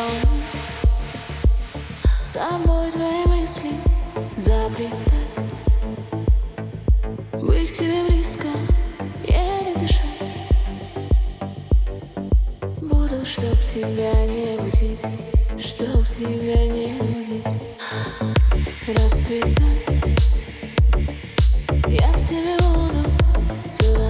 заполнить Собой твои мысли запретать Быть к тебе близко, еле дышать. Буду, чтоб тебя не будить Чтоб тебя не будить. Расцветать. Я в тебе буду целовать.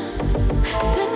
듯